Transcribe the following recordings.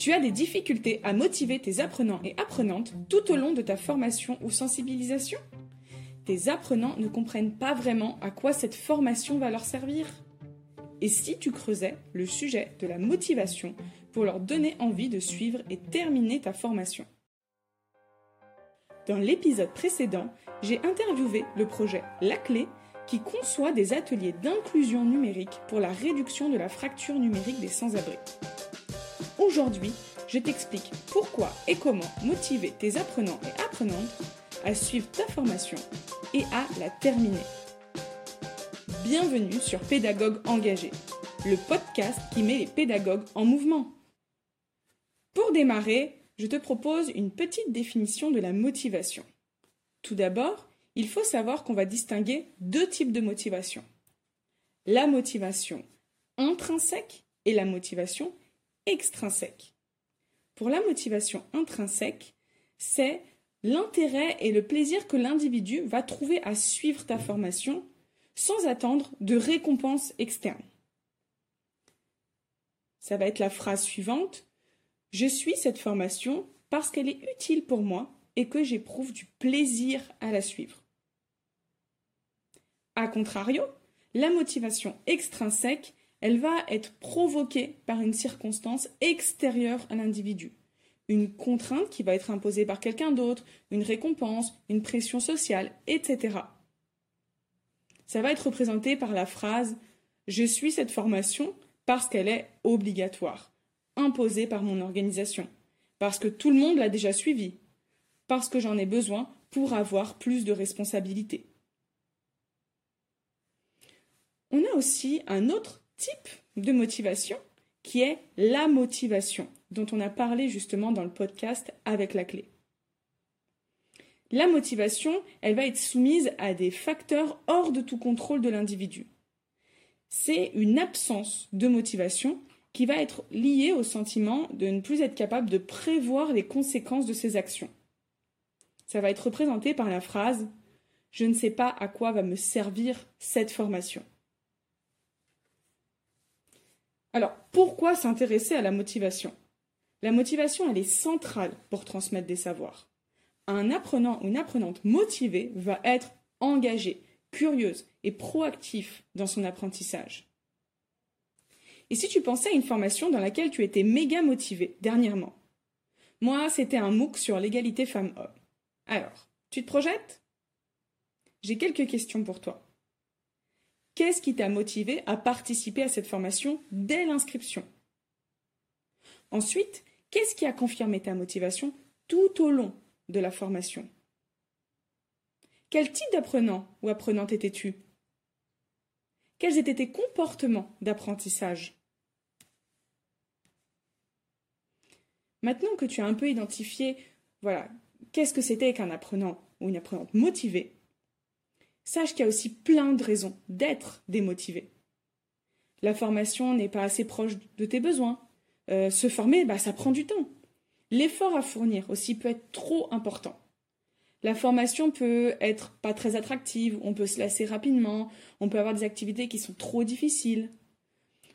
Tu as des difficultés à motiver tes apprenants et apprenantes tout au long de ta formation ou sensibilisation? Tes apprenants ne comprennent pas vraiment à quoi cette formation va leur servir? Et si tu creusais le sujet de la motivation pour leur donner envie de suivre et terminer ta formation? Dans l'épisode précédent, j'ai interviewé le projet La Clé qui conçoit des ateliers d'inclusion numérique pour la réduction de la fracture numérique des sans-abri. Aujourd'hui, je t'explique pourquoi et comment motiver tes apprenants et apprenantes à suivre ta formation et à la terminer. Bienvenue sur Pédagogue engagé, le podcast qui met les pédagogues en mouvement. Pour démarrer, je te propose une petite définition de la motivation. Tout d'abord, il faut savoir qu'on va distinguer deux types de motivation. La motivation intrinsèque et la motivation extrinsèque. Pour la motivation intrinsèque, c'est l'intérêt et le plaisir que l'individu va trouver à suivre ta formation sans attendre de récompense externe. Ça va être la phrase suivante. Je suis cette formation parce qu'elle est utile pour moi et que j'éprouve du plaisir à la suivre. A contrario, la motivation extrinsèque, elle va être provoquée par une circonstance extérieure à l'individu. Une contrainte qui va être imposée par quelqu'un d'autre, une récompense, une pression sociale, etc. Ça va être représenté par la phrase Je suis cette formation parce qu'elle est obligatoire, imposée par mon organisation, parce que tout le monde l'a déjà suivie, parce que j'en ai besoin pour avoir plus de responsabilités. On a aussi un autre type de motivation qui est la motivation, dont on a parlé justement dans le podcast avec la clé. La motivation, elle va être soumise à des facteurs hors de tout contrôle de l'individu. C'est une absence de motivation qui va être liée au sentiment de ne plus être capable de prévoir les conséquences de ses actions. Ça va être représenté par la phrase Je ne sais pas à quoi va me servir cette formation. Alors, pourquoi s'intéresser à la motivation? La motivation, elle est centrale pour transmettre des savoirs. Un apprenant ou une apprenante motivée va être engagé, curieuse et proactif dans son apprentissage. Et si tu pensais à une formation dans laquelle tu étais méga motivé dernièrement? Moi, c'était un MOOC sur l'égalité femmes-hommes. Alors, tu te projettes? J'ai quelques questions pour toi. Qu'est-ce qui t'a motivé à participer à cette formation dès l'inscription? Ensuite, qu'est-ce qui a confirmé ta motivation tout au long de la formation? Quel type d'apprenant ou apprenante étais-tu? Quels étaient tes comportements d'apprentissage? Maintenant que tu as un peu identifié, voilà, qu'est-ce que c'était qu'un apprenant ou une apprenante motivée, sache qu'il y a aussi plein de raisons d'être démotivé. La formation n'est pas assez proche de tes besoins. Euh, se former, bah, ça prend du temps. L'effort à fournir aussi peut être trop important. La formation peut être pas très attractive, on peut se lasser rapidement, on peut avoir des activités qui sont trop difficiles.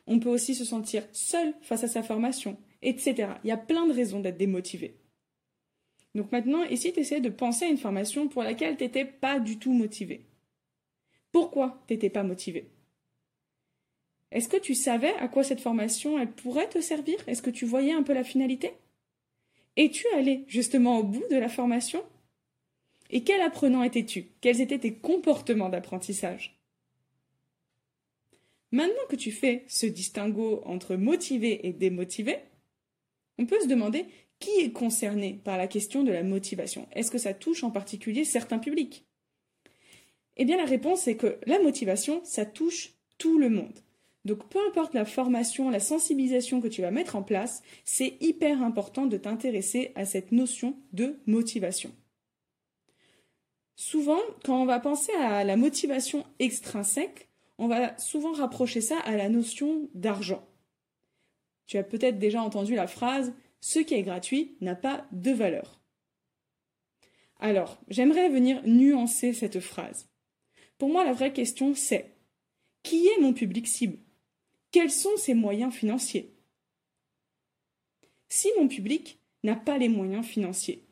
On peut aussi se sentir seul face à sa formation, etc. Il y a plein de raisons d'être démotivé. Donc maintenant, ici, tu essaies de penser à une formation pour laquelle tu n'étais pas du tout motivé. Pourquoi tu n'étais pas motivé Est-ce que tu savais à quoi cette formation elle pourrait te servir? Est-ce que tu voyais un peu la finalité? Es-tu allé justement au bout de la formation? Et quel apprenant étais-tu? Quels étaient tes comportements d'apprentissage? Maintenant que tu fais ce distinguo entre motivé et démotivé, on peut se demander qui est concerné par la question de la motivation. Est-ce que ça touche en particulier certains publics? Eh bien la réponse est que la motivation, ça touche tout le monde. Donc peu importe la formation, la sensibilisation que tu vas mettre en place, c'est hyper important de t'intéresser à cette notion de motivation. Souvent, quand on va penser à la motivation extrinsèque, on va souvent rapprocher ça à la notion d'argent. Tu as peut-être déjà entendu la phrase ce qui est gratuit n'a pas de valeur. Alors, j'aimerais venir nuancer cette phrase. Pour moi, la vraie question, c'est qui est mon public cible? Quels sont ses moyens financiers? Si mon public n'a pas les moyens financiers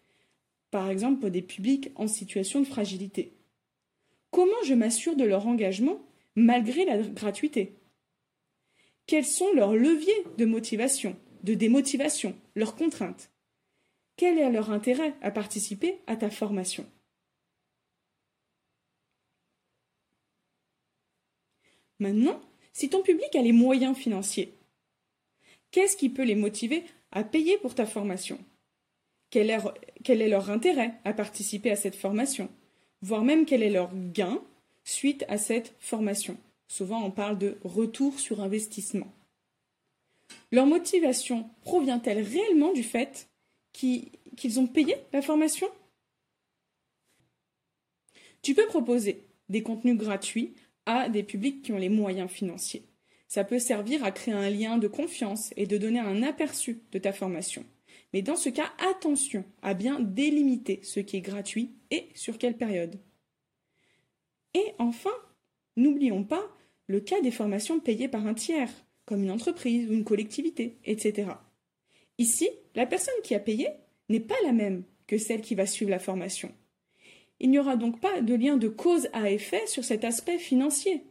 Par exemple pour des publics en situation de fragilité. Comment je m'assure de leur engagement malgré la gratuité? Quels sont leurs leviers de motivation, de démotivation, leurs contraintes? Quel est leur intérêt à participer à ta formation? Maintenant, si ton public a les moyens financiers, qu'est-ce qui peut les motiver à payer pour ta formation? Quel est, leur intérêt à participer à cette formation? Voire même quel est leur gain suite à cette formation? Souvent on parle de retour sur investissement. Leur motivation provient-elle réellement du fait qu'ils ont payé la formation? Tu peux proposer des contenus gratuits à des publics qui ont les moyens financiers. Ça peut servir à créer un lien de confiance et de donner un aperçu de ta formation. Mais dans ce cas, attention à bien délimiter ce qui est gratuit et sur quelle période. Et enfin, n'oublions pas le cas des formations payées par un tiers, comme une entreprise ou une collectivité, etc. Ici, la personne qui a payé n'est pas la même que celle qui va suivre la formation. Il n'y aura donc pas de lien de cause à effet sur cet aspect financier.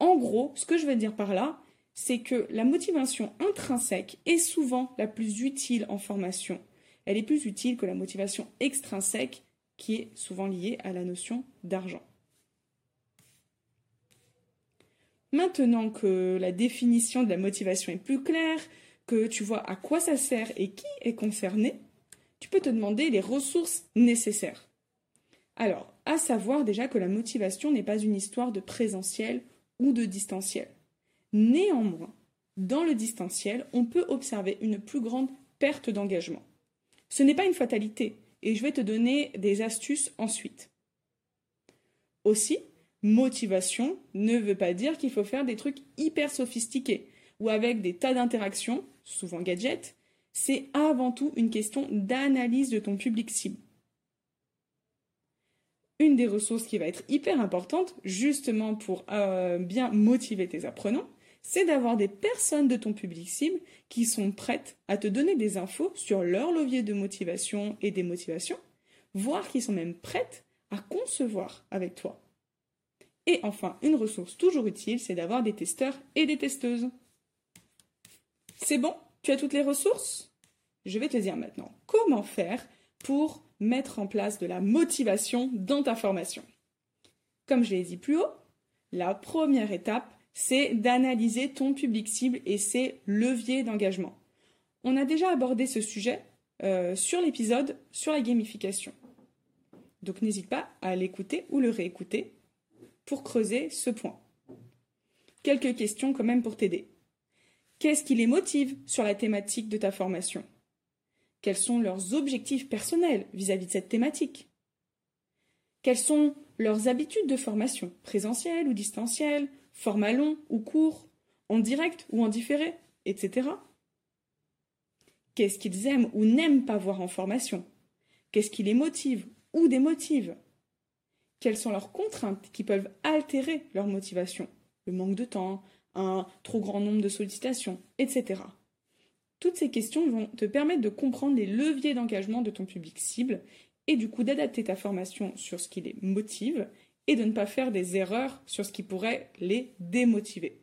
En gros, ce que je veux dire par là, c'est que la motivation intrinsèque est souvent la plus utile en formation. Elle est plus utile que la motivation extrinsèque qui est souvent liée à la notion d'argent. Maintenant que la définition de la motivation est plus claire, que tu vois à quoi ça sert et qui est concerné, tu peux te demander les ressources nécessaires. Alors, à savoir déjà que la motivation n'est pas une histoire de présentiel ou de distanciel. Néanmoins, dans le distanciel, on peut observer une plus grande perte d'engagement. Ce n'est pas une fatalité, et je vais te donner des astuces ensuite. Aussi, motivation ne veut pas dire qu'il faut faire des trucs hyper sophistiqués ou avec des tas d'interactions, souvent gadgets, c'est avant tout une question d'analyse de ton public cible. Une des ressources qui va être hyper importante, justement pour euh, bien motiver tes apprenants, c'est d'avoir des personnes de ton public cible qui sont prêtes à te donner des infos sur leur levier de motivation et des motivations, voire qui sont même prêtes à concevoir avec toi. Et enfin, une ressource toujours utile, c'est d'avoir des testeurs et des testeuses. C'est bon? Tu as toutes les ressources? Je vais te dire maintenant comment faire pour mettre en place de la motivation dans ta formation? Comme je l'ai dit plus haut, la première étape, c'est d'analyser ton public cible et ses leviers d'engagement. On a déjà abordé ce sujet euh, sur l'épisode sur la gamification. Donc n'hésite pas à l'écouter ou le réécouter pour creuser ce point. Quelques questions quand même pour t'aider. Qu'est-ce qui les motive sur la thématique de ta formation? Quels sont leurs objectifs personnels vis-à-vis de cette thématique? Quelles sont leurs habitudes de formation, présentielles ou distancielles, format long ou court, en direct ou en différé, etc. Qu'est-ce qu'ils aiment ou n'aiment pas voir en formation? Qu'est-ce qui les motive ou démotive? Quelles sont leurs contraintes qui peuvent altérer leur motivation? Le manque de temps, un trop grand nombre de sollicitations, etc. Toutes ces questions vont te permettre de comprendre les leviers d'engagement de ton public cible et du coup d'adapter ta formation sur ce qui les motive et de ne pas faire des erreurs sur ce qui pourrait les démotiver.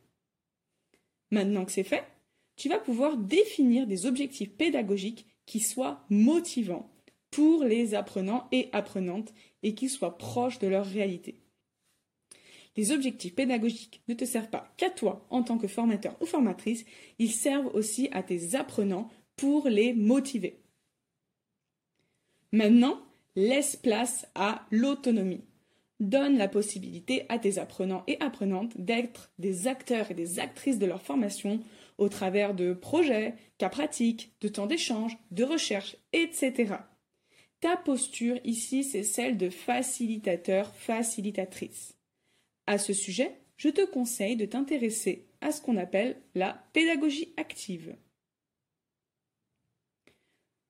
Maintenant que c'est fait, tu vas pouvoir définir des objectifs pédagogiques qui soient motivants pour les apprenants et apprenantes et qui soient proches de leur réalité. Les objectifs pédagogiques ne te servent pas qu'à toi en tant que formateur ou formatrice, ils servent aussi à tes apprenants pour les motiver. Maintenant, laisse place à l'autonomie. Donne la possibilité à tes apprenants et apprenantes d'être des acteurs et des actrices de leur formation au travers de projets, cas pratiques, de temps d'échange, de recherche, etc. Ta posture ici, c'est celle de facilitateur, facilitatrice. À ce sujet, je te conseille de t'intéresser à ce qu'on appelle la pédagogie active.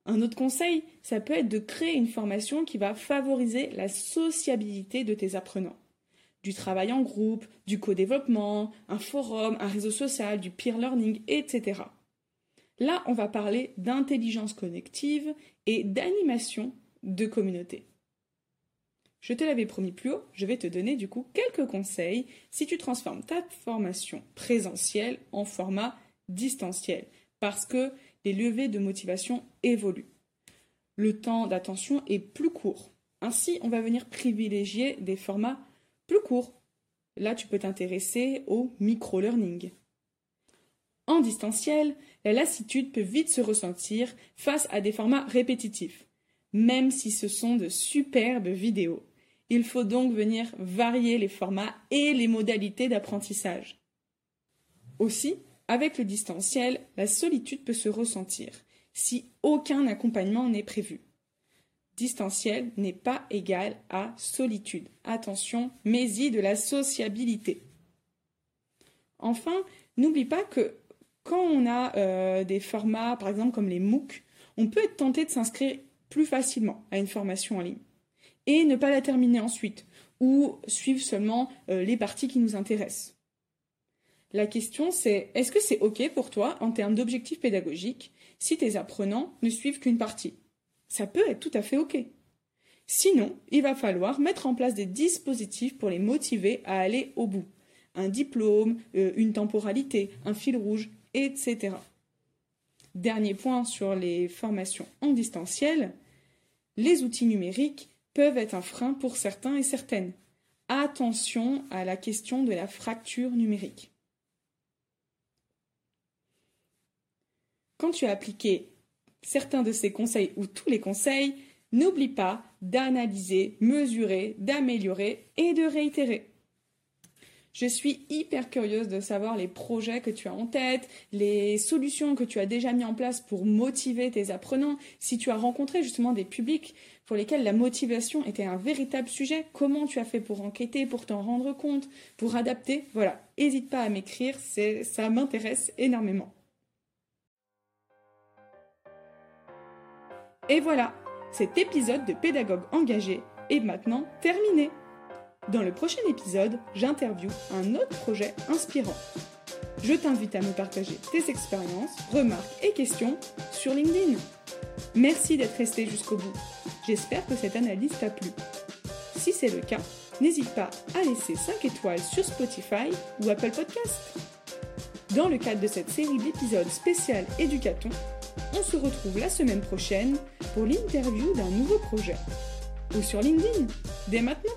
Un autre conseil, ça peut être de créer une formation qui va favoriser la sociabilité de tes apprenants. Du travail en groupe, du co-développement, un forum, un réseau social, du peer learning, etc. Là, on va parler d'intelligence connective et d'animation de communauté. Je te l'avais promis plus haut, je vais te donner du coup quelques conseils si tu transformes ta formation présentielle en format distanciel, parce que les levées de motivation évoluent. Le temps d'attention est plus court. Ainsi, on va venir privilégier des formats plus courts. Là, tu peux t'intéresser au micro-learning. En distanciel, la lassitude peut vite se ressentir face à des formats répétitifs, même si ce sont de superbes vidéos. Il faut donc venir varier les formats et les modalités d'apprentissage. Aussi, avec le distanciel, la solitude peut se ressentir si aucun accompagnement n'est prévu. Distanciel n'est pas égal à solitude. Attention, mais-y de la sociabilité. Enfin, n'oublie pas que quand on a euh, des formats, par exemple comme les MOOC, on peut être tenté de s'inscrire plus facilement à une formation en ligne et ne pas la terminer ensuite ou suivre seulement euh, les parties qui nous intéressent. La question c'est est-ce que c'est OK pour toi en termes d'objectifs pédagogiques si tes apprenants ne suivent qu'une partie? Ça peut être tout à fait OK. Sinon, il va falloir mettre en place des dispositifs pour les motiver à aller au bout. Un diplôme, euh, une temporalité, un fil rouge, etc. Dernier point sur les formations en distanciel, les outils numériques peuvent être un frein pour certains et certaines. Attention à la question de la fracture numérique. Quand tu as appliqué certains de ces conseils ou tous les conseils, n'oublie pas d'analyser, mesurer, d'améliorer et de réitérer. Je suis hyper curieuse de savoir les projets que tu as en tête, les solutions que tu as déjà mis en place pour motiver tes apprenants, si tu as rencontré justement des publics pour lesquels la motivation était un véritable sujet, comment tu as fait pour enquêter, pour t'en rendre compte, pour adapter, voilà, n'hésite pas à m'écrire, ça m'intéresse énormément. Et voilà, cet épisode de Pédagogue engagé est maintenant terminé. Dans le prochain épisode, j'interviewe un autre projet inspirant. Je t'invite à me partager tes expériences, remarques et questions sur LinkedIn. Merci d'être resté jusqu'au bout. J'espère que cette analyse t'a plu. Si c'est le cas, n'hésite pas à laisser 5 étoiles sur Spotify ou Apple Podcast. Dans le cadre de cette série d'épisodes spécial Éducaton, on se retrouve la semaine prochaine pour l'interview d'un nouveau projet. Ou sur LinkedIn, dès maintenant.